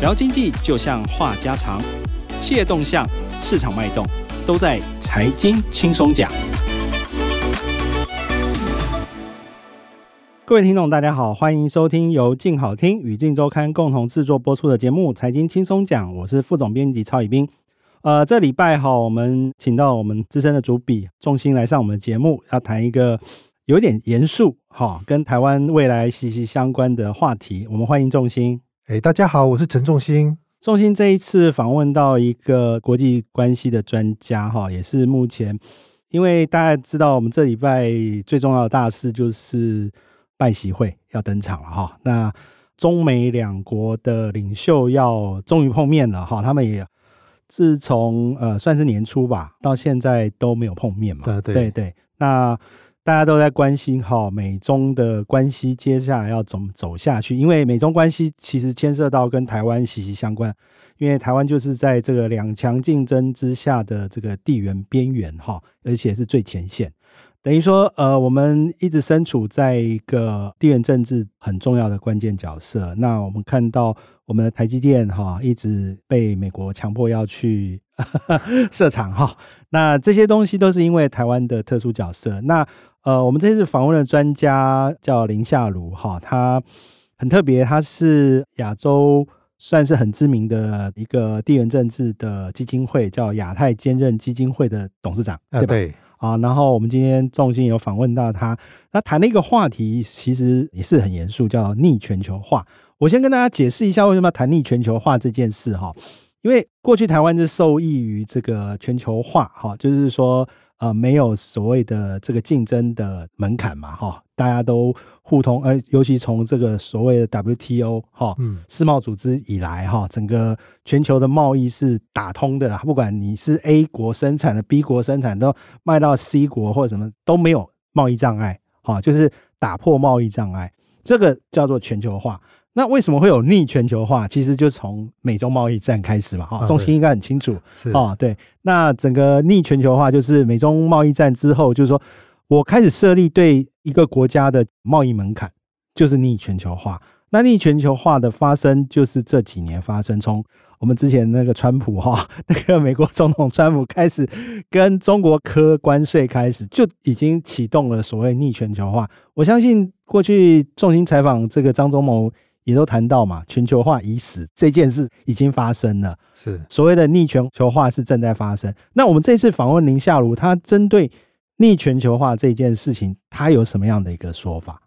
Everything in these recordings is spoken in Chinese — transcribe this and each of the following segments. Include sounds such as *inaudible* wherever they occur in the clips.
聊经济就像话家常，企业动向、市场脉动，都在财经轻松讲。各位听众，大家好，欢迎收听由静好听与静周刊共同制作播出的节目《财经轻松讲》，我是副总编辑曹以斌。呃，这礼拜哈，我们请到我们资深的主笔重心来上我们的节目，要谈一个有点严肃哈，跟台湾未来息息相关的话题。我们欢迎重心。哎，大家好，我是陈仲兴。仲兴这一次访问到一个国际关系的专家，哈，也是目前，因为大家知道，我们这礼拜最重要的大事就是拜习会要登场了，哈。那中美两国的领袖要终于碰面了，哈，他们也自从呃算是年初吧，到现在都没有碰面嘛。对对对对，那。大家都在关心哈美中的关系接下来要怎么走下去，因为美中关系其实牵涉到跟台湾息息相关，因为台湾就是在这个两强竞争之下的这个地缘边缘哈，而且是最前线，等于说呃我们一直身处在一个地缘政治很重要的关键角色。那我们看到我们的台积电哈一直被美国强迫要去 *laughs* 设厂哈，那这些东西都是因为台湾的特殊角色。那呃，我们这次访问的专家叫林夏如哈，他很特别，他是亚洲算是很知名的一个地缘政治的基金会，叫亚太兼任基金会的董事长，对吧？对啊，然后我们今天重心有访问到他，他谈了一个话题其实也是很严肃，叫逆全球化。我先跟大家解释一下为什么要谈逆全球化这件事哈，因为过去台湾是受益于这个全球化哈，就是说。呃，没有所谓的这个竞争的门槛嘛，哈，大家都互通，呃，尤其从这个所谓的 WTO 哈，嗯，世贸组织以来哈，整个全球的贸易是打通的，不管你是 A 国生产的，B 国生产都卖到 C 国或者什么都没有贸易障碍，哈，就是打破贸易障碍，这个叫做全球化。那为什么会有逆全球化？其实就从美中贸易战开始嘛，哈，中心应该很清楚，是啊，对。那整个逆全球化就是美中贸易战之后，就是说我开始设立对一个国家的贸易门槛，就是逆全球化。那逆全球化的发生，就是这几年发生，从我们之前那个川普哈，*laughs* 那个美国总统川普开始跟中国科关税开始，就已经启动了所谓逆全球化。我相信过去重心采访这个张忠谋。也都谈到嘛，全球化已死这件事已经发生了，是所谓的逆全球化是正在发生。那我们这次访问林夏如，他针对逆全球化这件事情，他有什么样的一个说法？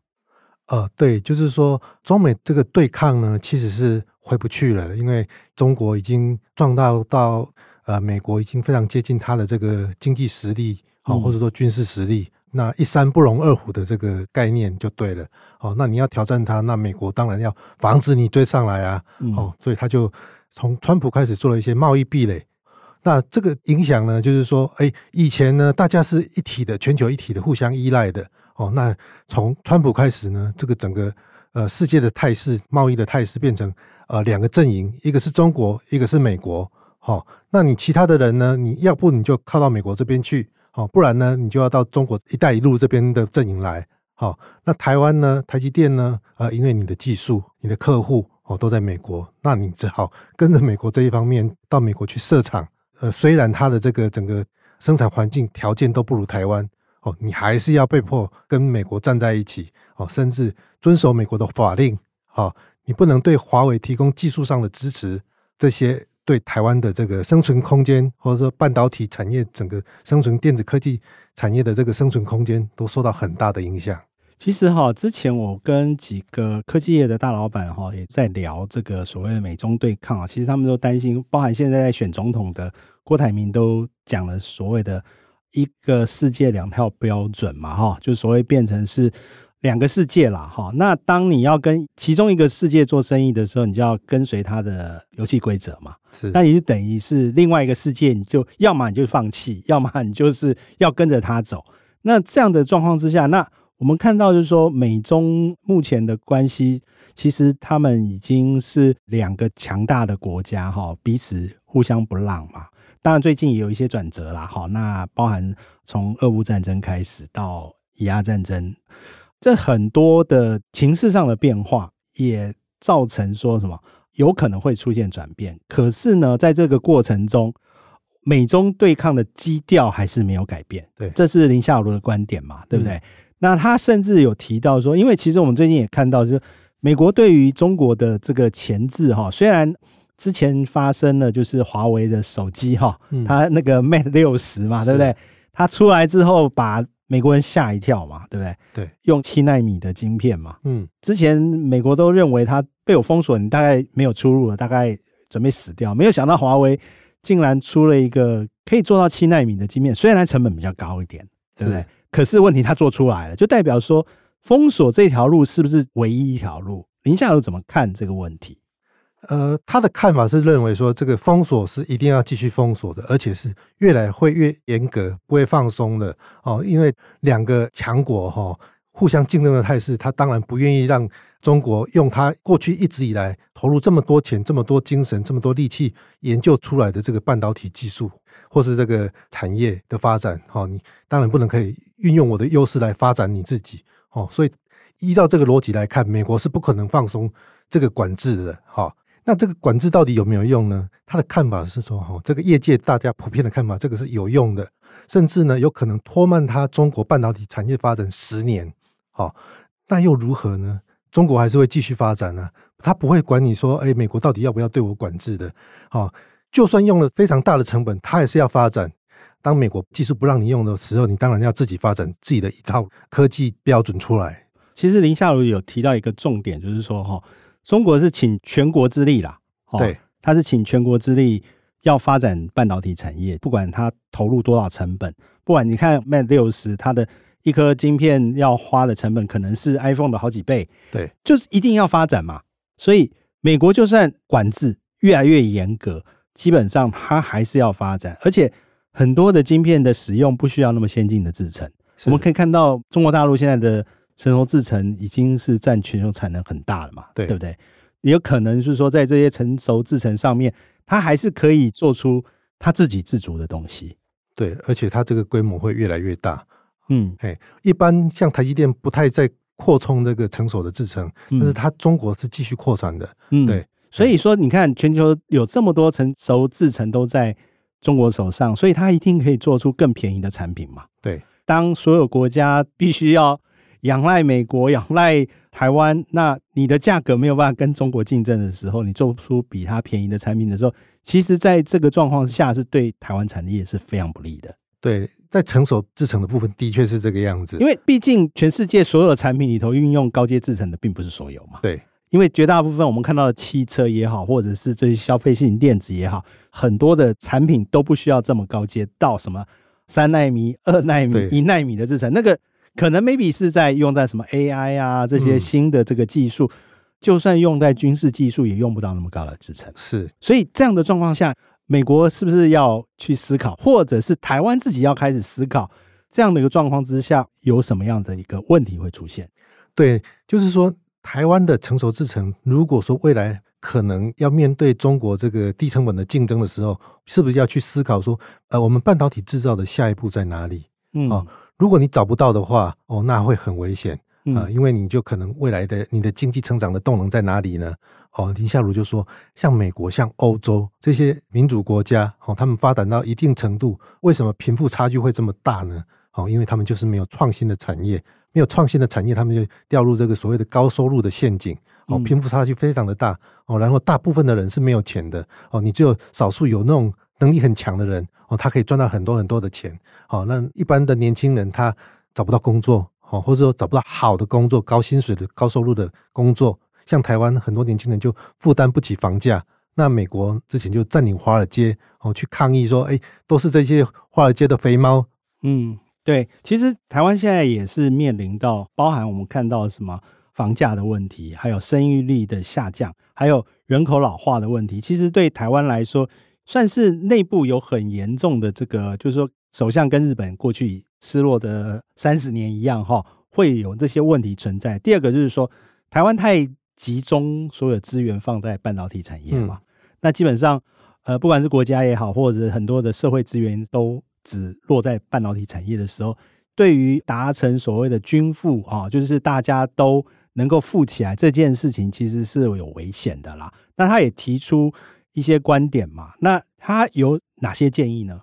呃，对，就是说中美这个对抗呢，其实是回不去了，因为中国已经壮大到呃，美国已经非常接近他的这个经济实力，好、嗯，或者说军事实力。那一山不容二虎的这个概念就对了，哦，那你要挑战他，那美国当然要防止你追上来啊，哦，所以他就从川普开始做了一些贸易壁垒。那这个影响呢，就是说，哎，以前呢，大家是一体的，全球一体的，互相依赖的，哦，那从川普开始呢，这个整个呃世界的态势，贸易的态势变成呃两个阵营，一个是中国，一个是美国，好，那你其他的人呢，你要不你就靠到美国这边去。好，不然呢，你就要到中国“一带一路”这边的阵营来。好，那台湾呢？台积电呢？呃，因为你的技术、你的客户哦都在美国，那你只好跟着美国这一方面到美国去设厂。呃，虽然它的这个整个生产环境条件都不如台湾，哦，你还是要被迫跟美国站在一起。哦，甚至遵守美国的法令。好，你不能对华为提供技术上的支持，这些。对台湾的这个生存空间，或者说半导体产业整个生存电子科技产业的这个生存空间，都受到很大的影响。其实哈，之前我跟几个科技业的大老板哈，也在聊这个所谓的美中对抗啊。其实他们都担心，包含现在在选总统的郭台铭都讲了所谓的一个世界两套标准嘛，哈，就所谓变成是。两个世界啦，哈，那当你要跟其中一个世界做生意的时候，你就要跟随它的游戏规则嘛。是，那你就等于是另外一个世界，你就要么你就放弃，*laughs* 要么你就是要跟着它走。那这样的状况之下，那我们看到就是说，美中目前的关系，其实他们已经是两个强大的国家，哈，彼此互相不让嘛。当然最近也有一些转折啦，哈，那包含从俄乌战争开始到以阿战争。这很多的情势上的变化，也造成说什么？有可能会出现转变。可是呢，在这个过程中，美中对抗的基调还是没有改变。对，这是林夏如的观点嘛，对不对？嗯、那他甚至有提到说，因为其实我们最近也看到，就是美国对于中国的这个前置哈，虽然之前发生了就是华为的手机哈，它那个 Mate 六十嘛，对不对？它出来之后把美国人吓一跳嘛，对不对？对，用七纳米的晶片嘛，嗯，之前美国都认为它被我封锁，你大概没有出路了，大概准备死掉。没有想到华为竟然出了一个可以做到七纳米的晶片，虽然它成本比较高一点，对不对？可是问题它做出来了，就代表说封锁这条路是不是唯一一条路？林夏如怎么看这个问题？呃，他的看法是认为说，这个封锁是一定要继续封锁的，而且是越来会越严格，不会放松的哦。因为两个强国哈互相竞争的态势，他当然不愿意让中国用他过去一直以来投入这么多钱、这么多精神、这么多力气研究出来的这个半导体技术，或是这个产业的发展。哦，你当然不能可以运用我的优势来发展你自己哦。所以依照这个逻辑来看，美国是不可能放松这个管制的。哈。那这个管制到底有没有用呢？他的看法是说，哈，这个业界大家普遍的看法，这个是有用的，甚至呢有可能拖慢他中国半导体产业发展十年。好，那又如何呢？中国还是会继续发展呢，他不会管你说，哎，美国到底要不要对我管制的？好，就算用了非常大的成本，他也是要发展。当美国技术不让你用的时候，你当然要自己发展自己的一套科技标准出来。其实林夏如有提到一个重点，就是说，哈。中国是倾全国之力啦，对，他是倾全国之力要发展半导体产业，不管他投入多少成本，不管你看 Mate 六十，它的一颗晶片要花的成本可能是 iPhone 的好几倍，对，就是一定要发展嘛。所以美国就算管制越来越严格，基本上它还是要发展，而且很多的晶片的使用不需要那么先进的制程。我们可以看到中国大陆现在的。成熟制程已经是占全球产能很大了嘛？对，对不对？也有可能是说，在这些成熟制程上面，它还是可以做出它自给自足的东西。对，而且它这个规模会越来越大。嗯，嘿，一般像台积电不太在扩充这个成熟的制程，嗯，但是它中国是继续扩产的。嗯，对。所以说，你看全球有这么多成熟制程都在中国手上，所以它一定可以做出更便宜的产品嘛？对。当所有国家必须要。仰赖美国，仰赖台湾，那你的价格没有办法跟中国竞争的时候，你做不出比它便宜的产品的时候，其实在这个状况下是对台湾产业是非常不利的。对，在成熟制程的部分，的确是这个样子。因为毕竟全世界所有的产品里头运用高阶制程的，并不是所有嘛。对，因为绝大部分我们看到的汽车也好，或者是这些消费性电子也好，很多的产品都不需要这么高阶到什么三纳米、二纳米、一纳米的制程，那个。可能 maybe 是在用在什么 AI 啊这些新的这个技术，嗯，就算用在军事技术也用不到那么高的制程。是，所以这样的状况下，美国是不是要去思考，或者是台湾自己要开始思考，这样的一个状况之下，有什么样的一个问题会出现？对，就是说台湾的成熟制程，如果说未来可能要面对中国这个低成本的竞争的时候，是不是要去思考说，呃，我们半导体制造的下一步在哪里？嗯。哦如果你找不到的话，哦，那会很危险啊，嗯，因为你就可能未来的你的经济成长的动能在哪里呢？哦，林夏如就说，像美国、像欧洲这些民主国家，哦，他们发展到一定程度，为什么贫富差距会这么大呢？哦，因为他们就是没有创新的产业，没有创新的产业，他们就掉入这个所谓的高收入的陷阱。哦，贫富差距非常的大。哦，然后大部分的人是没有钱的。哦，你只有少数有那种。能力很强的人哦，他可以赚到很多很多的钱。好，那一般的年轻人他找不到工作，哦，或者说找不到好的工作、高薪水的、高收入的工作。像台湾很多年轻人就负担不起房价。那美国之前就占领华尔街，哦，去抗议说，哎，都是这些华尔街的肥猫。嗯，对，其实台湾现在也是面临到包含我们看到什么房价的问题，还有生育率的下降，还有人口老化的问题。其实对台湾来说，算是内部有很严重的这个，就是说，首相跟日本过去失落的三十年一样，哈，会有这些问题存在。第二个就是说，台湾太集中所有资源放在半导体产业嘛，那基本上，呃，不管是国家也好，或者很多的社会资源都只落在半导体产业的时候，对于达成所谓的均富啊，就是大家都能够富起来这件事情，其实是有危险的啦。那他也提出一些观点嘛。那他有哪些建议呢？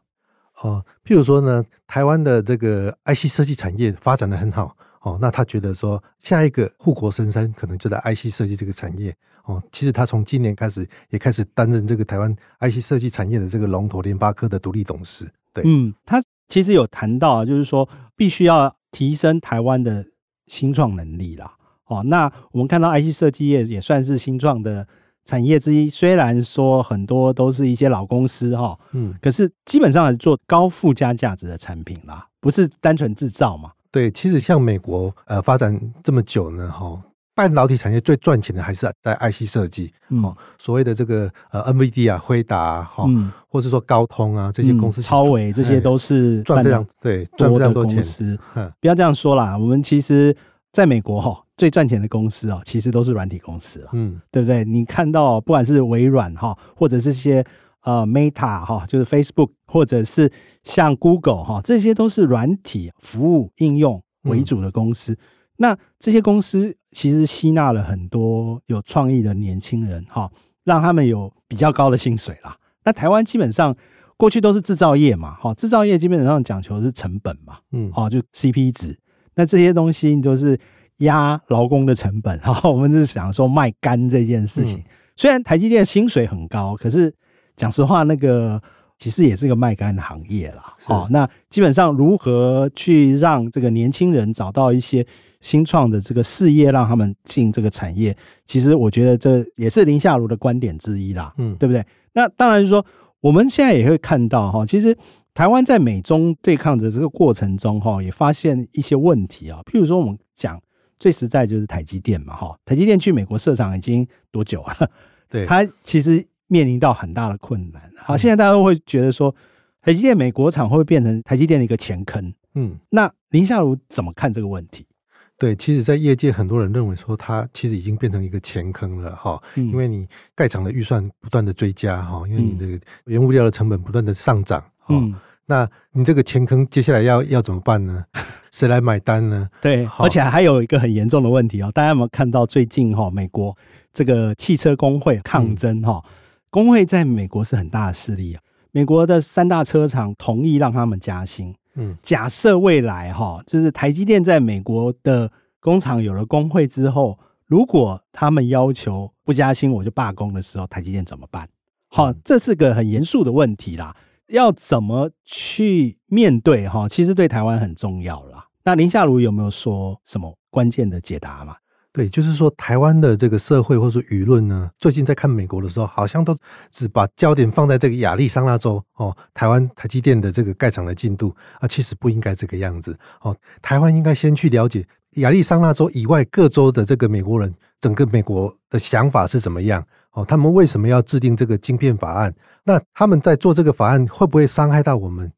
哦，譬如说呢，台湾的这个 IC 设计产业发展的很好。哦，那他觉得说，下一个护国神山可能就在 IC 设计这个产业。哦，其实他从今年开始也开始担任这个台湾 IC 设计产业的这个龙头联发科的独立董事。对，嗯，他其实有谈到，就是说必须要提升台湾的新创能力啦。哦，那我们看到 IC 设计业也算是新创的产业之一，虽然说很多都是一些老公司哈，嗯，可是基本上是做高附加价值的产品啦，不是单纯制造嘛。对，其实像美国呃发展这么久呢，哈，半导体产业最赚钱的还是在 IC 设计，哦、嗯，所谓的这个呃 NVIDIA 啊、辉达哈，嗯，或是说高通啊这些公司，超微这些都是赚非常对赚非常多钱。不要这样说啦，我们其实在美国哈最赚钱的公司哦，其实都是软体公司了，嗯，对不对？你看到不管是微软哈，或者是些。呃，Meta 哈，就是 Facebook，或者是像 Google 哈，这些都是软体服务应用为主的公司。嗯、那这些公司其实吸纳了很多有创意的年轻人哈，让他们有比较高的薪水啦。那台湾基本上过去都是制造业嘛，哈，制造业基本上讲求的是成本嘛，嗯，哦，就 CP 值。那这些东西就是压劳工的成本，*laughs* 哈，我们是想说卖干这件事情。嗯、虽然台积电薪水很高，可是。讲实话，那个其实也是个卖干的行业啦。哦，那基本上如何去让这个年轻人找到一些新创的这个事业，让他们进这个产业，其实我觉得这也是林夏如的观点之一啦。嗯，对不对？那当然就是说，我们现在也会看到哈，其实台湾在美中对抗的这个过程中哈，也发现一些问题啊。譬如说，我们讲最实在就是台积电嘛，哈，台积电去美国设厂已经多久了？对，它其实。面临到很大的困难。好，现在大家都会觉得说，台积电美国厂会不会变成台积电的一个前坑？嗯，那林夏如怎么看这个问题？对，其实，在业界很多人认为说，它其实已经变成一个前坑了哈。因为你盖厂的预算不断的追加哈，因为你的原物料的成本不断的上涨。嗯，那你这个钱坑接下来要要怎么办呢？*laughs* 谁来买单呢？对，而且还有一个很严重的问题哦，大家有没有看到最近哈，美国这个汽车工会抗争哈？工会在美国是很大的势力啊，美国的三大车厂同意让他们加薪。嗯，假设未来哈，就是台积电在美国的工厂有了工会之后，如果他们要求不加薪，我就罢工的时候，台积电怎么办？好，这是个很严肃的问题啦，要怎么去面对哈？其实对台湾很重要啦。那林夏如有没有说什么关键的解答吗？对，就是说，台湾的这个社会或者说舆论呢，最近在看美国的时候，好像都只把焦点放在这个亚利桑那州哦，台湾台积电的这个盖厂的进度啊，其实不应该这个样子哦。台湾应该先去了解亚利桑那州以外各州的这个美国人，整个美国的想法是怎么样哦？他们为什么要制定这个晶片法案？那他们在做这个法案会不会伤害到我们？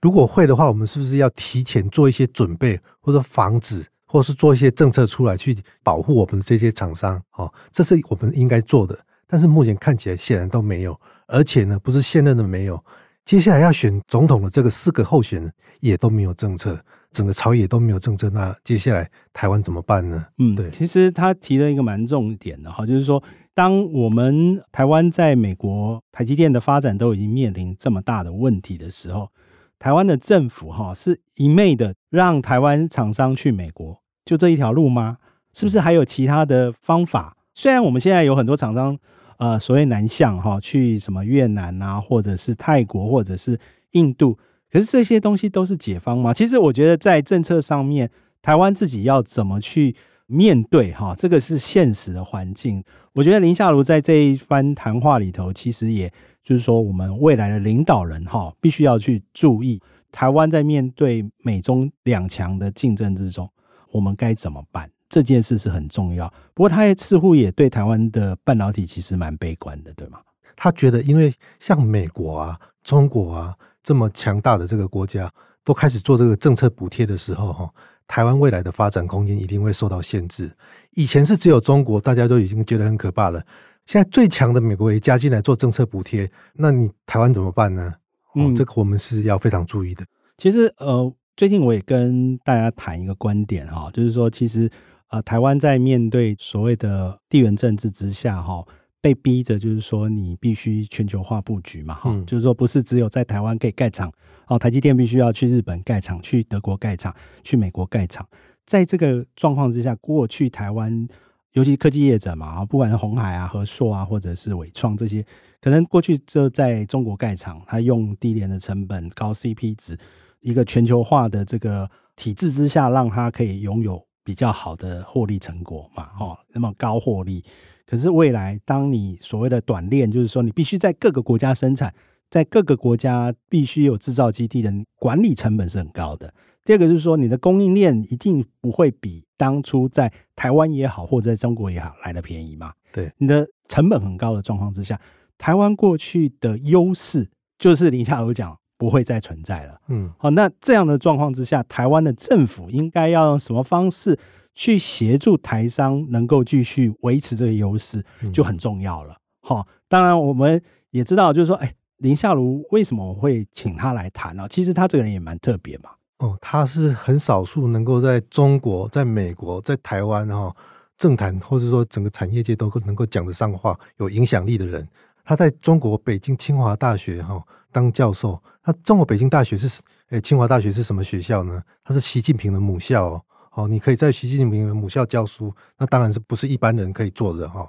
如果会的话，我们是不是要提前做一些准备，或者防止？或是做一些政策出来去保护我们这些厂商，哦，这是我们应该做的。但是目前看起来显然都没有，而且呢，不是现任的没有，接下来要选总统的这个四个候选人也都没有政策，整个朝野都没有政策。那接下来台湾怎么办呢？嗯，对，其实他提了一个蛮重点的哈，就是说，当我们台湾在美国台积电的发展都已经面临这么大的问题的时候，台湾的政府哈是一昧的让台湾厂商去美国。就这一条路吗？是不是还有其他的方法？虽然我们现在有很多厂商，呃，所谓南向哈，去什么越南啊，或者是泰国，或者是印度，可是这些东西都是解方吗？其实我觉得在政策上面，台湾自己要怎么去面对哈，这个是现实的环境。我觉得林夏如在这一番谈话里头，其实也就是说，我们未来的领导人哈，必须要去注意台湾在面对美中两强的竞争之中。我们该怎么办？这件事是很重要。不过，他也似乎也对台湾的半导体其实蛮悲观的，对吗？他觉得，因为像美国啊、中国啊这么强大的这个国家，都开始做这个政策补贴的时候，哈，台湾未来的发展空间一定会受到限制。以前是只有中国，大家都已经觉得很可怕了。现在最强的美国也加进来做政策补贴，那你台湾怎么办呢？嗯，这个我们是要非常注意的。其实，呃。最近我也跟大家谈一个观点哈，就是说，其实呃，台湾在面对所谓的地缘政治之下哈，被逼着，就是说你必须全球化布局嘛，哈、嗯，就是说不是只有在台湾可以盖厂，哦，台积电必须要去日本盖厂，去德国盖厂，去美国盖厂。在这个状况之下，过去台湾尤其科技业者嘛，啊不管是红海啊、和硕啊，或者是伟创这些，可能过去就在中国盖厂，它用低廉的成本、高 CP 值，一个全球化的这个体制之下，让它可以拥有比较好的获利成果嘛，哦，那么高获利。可是未来，当你所谓的短链，就是说你必须在各个国家生产，在各个国家必须有制造基地的管理成本是很高的。第二个就是说，你的供应链一定不会比当初在台湾也好，或者在中国也好来的便宜嘛。对，你的成本很高的状况之下，台湾过去的优势就是林夏如讲不会再存在了。嗯，好，那这样的状况之下，台湾的政府应该要用什么方式去协助台商能够继续维持这个优势，就很重要了。好、嗯，当然我们也知道，就是说，哎，林夏如为什么我会请他来谈呢？其实他这个人也蛮特别嘛。哦，他是很少数能够在中国、在美国、在台湾哈政坛或者说整个产业界都能够讲得上话、有影响力的人。他在中国北京清华大学哈当教授。那中国北京大学是诶，清华大学是什么学校呢？它是习近平的母校哦。哦，你可以在习近平的母校教书，那当然是不是一般人可以做的哈。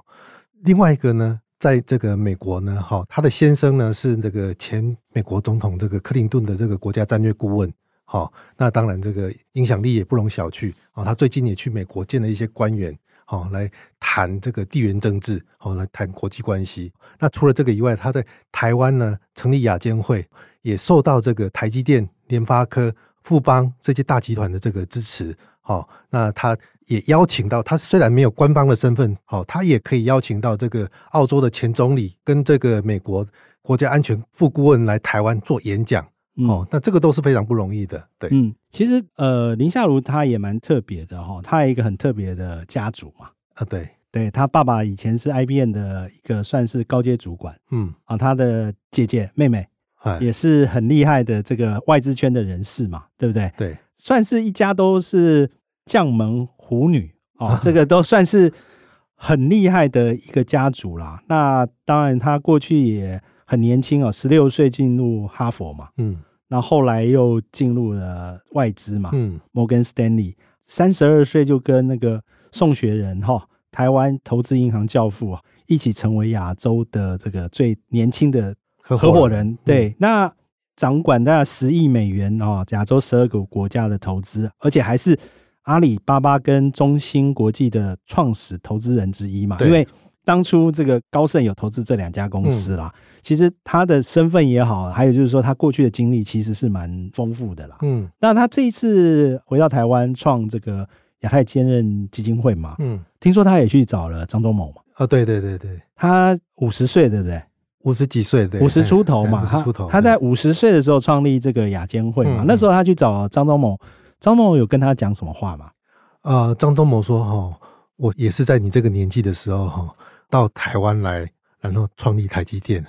另外一个呢，在这个美国呢，哈，他的先生呢是那个前美国总统这个克林顿的这个国家战略顾问。好，那当然这个影响力也不容小觑啊。他最近也去美国见了一些官员，好来谈这个地缘政治，好来谈国际关系。那除了这个以外，他在台湾呢成立亚监会，也受到这个台积电、联发科、富邦这些大集团的这个支持。好，那他也邀请到他，虽然没有官方的身份，好，他也可以邀请到这个澳洲的前总理跟这个美国国家安全副顾问来台湾做演讲。哦，那这个都是非常不容易的，对。嗯，其实呃，林夏如他也蛮特别的哈，他有一个很特别的家族嘛。啊，对，对他爸爸以前是 IBM 的一个算是高阶主管，嗯，啊，他的姐姐妹妹也是很厉害的这个外资圈的人士嘛，对不对？对，算是一家都是将门虎女哦，*laughs* 这个都算是很厉害的一个家族啦。那当然，他过去也。很年轻哦，十六岁进入哈佛嘛，嗯，那后，后来又进入了外资嘛，嗯，摩根斯丹利，三十二岁就跟那个宋学仁哈，台湾投资银行教父啊，一起成为亚洲的这个最年轻的合伙人，人对，嗯、那掌管大概十亿美元哦，亚洲十二个国家的投资，而且还是阿里巴巴跟中芯国际的创始投资人之一嘛，因为当初这个高盛有投资这两家公司啦。嗯其实他的身份也好，还有就是说他过去的经历其实是蛮丰富的啦。嗯，那他这一次回到台湾创这个亚太兼任基金会嘛，嗯，听说他也去找了张忠谋嘛。哦，对对对对，他五十岁对不对？五十几岁对，五十出头嘛，五十出头。他在五十岁的时候创立这个亚坚会嘛，那时候他去找张忠谋，张忠谋有跟他讲什么话吗？呃，张忠谋说：“哈，我也是在你这个年纪的时候哈，到台湾来，然后创立台积电。”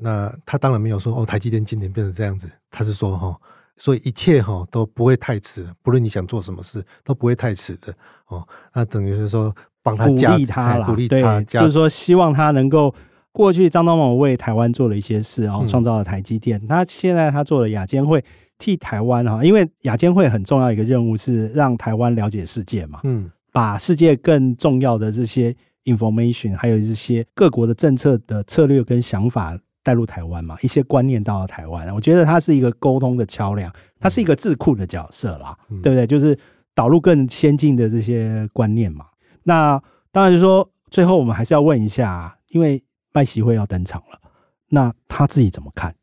那他当然没有说哦，台积电今年变成这样子，他是说哈，所以一切哈都不会太迟，不论你想做什么事都不会太迟的哦。那等于是说帮他鼓励他了，鼓励他，就是说希望他能够过去张忠谋为台湾做了一些事，然后创造了台积电。他现在他做了亚监会，替台湾哈，因为亚监会很重要一个任务是让台湾了解世界嘛，嗯，把世界更重要的这些 information，还有这些各国的政策的策略跟想法。带入台湾嘛，一些观念到了台湾，我觉得它是一个沟通的桥梁，它是一个智库的角色啦，嗯、对不对？就是导入更先进的这些观念嘛。那当然就是说，最后我们还是要问一下，因为麦席会要登场了，那他自己怎么看？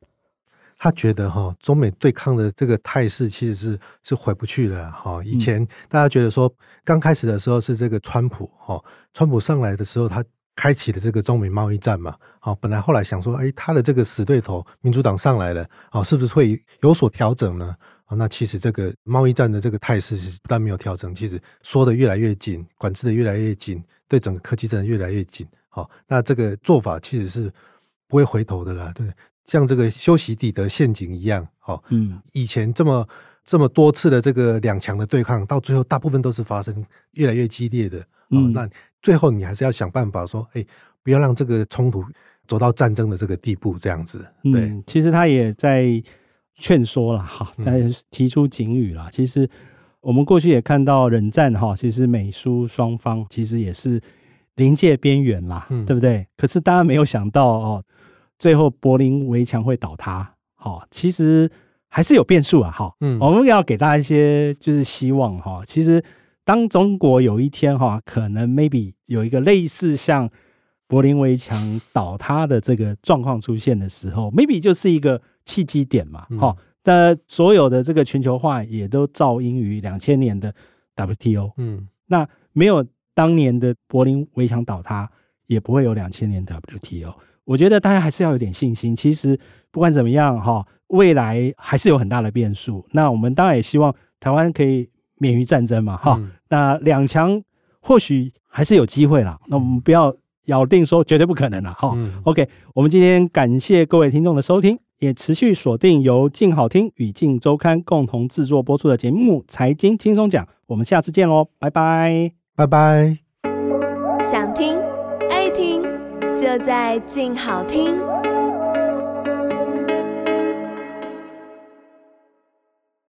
他觉得哈，中美对抗的这个态势其实是是回不去了哈。以前大家觉得说，刚开始的时候是这个川普哈，川普上来的时候他。开启了这个中美贸易战嘛，好，本来后来想说，哎，他的这个死对头民主党上来了，好，是不是会有所调整呢？啊，那其实这个贸易战的这个态势是不但没有调整，其实缩得越来越紧，管制的越来越紧，对整个科技战越来越紧。好，那这个做法其实是不会回头的啦，对，像这个修昔底德陷阱一样，好，嗯，以前这么这么多次的这个两强的对抗，到最后大部分都是发生越来越激烈的，嗯，那。最后，你还是要想办法说，哎，不要让这个冲突走到战争的这个地步，这样子。对，嗯、其实他也在劝说了哈，在提出警语了。其实我们过去也看到冷战哈，其实美苏双方其实也是临界边缘啦，嗯、对不对？可是大家没有想到哦，最后柏林围墙会倒塌。好，其实还是有变数啊。哈，嗯，我们要给大家一些就是希望哈。其实当中国有一天哈，可能 maybe 有一个类似像柏林围墙倒塌的这个状况出现的时候，maybe 就是一个。契机点嘛，哈、嗯，但所有的这个全球化也都肇因于两千年的 WTO，嗯，那没有当年的柏林围墙倒塌，也不会有两千年的 WTO。我觉得大家还是要有点信心。其实不管怎么样，哈，未来还是有很大的变数。那我们当然也希望台湾可以免于战争嘛，哈、嗯。那两强或许还是有机会啦。那我们不要咬定说绝对不可能了，哈、嗯。OK，我们今天感谢各位听众的收听。也持续锁定由静好听与静周刊共同制作播出的节目《财经轻松讲》，我们下次见喽，拜拜，拜拜。想听爱听，就在静好听。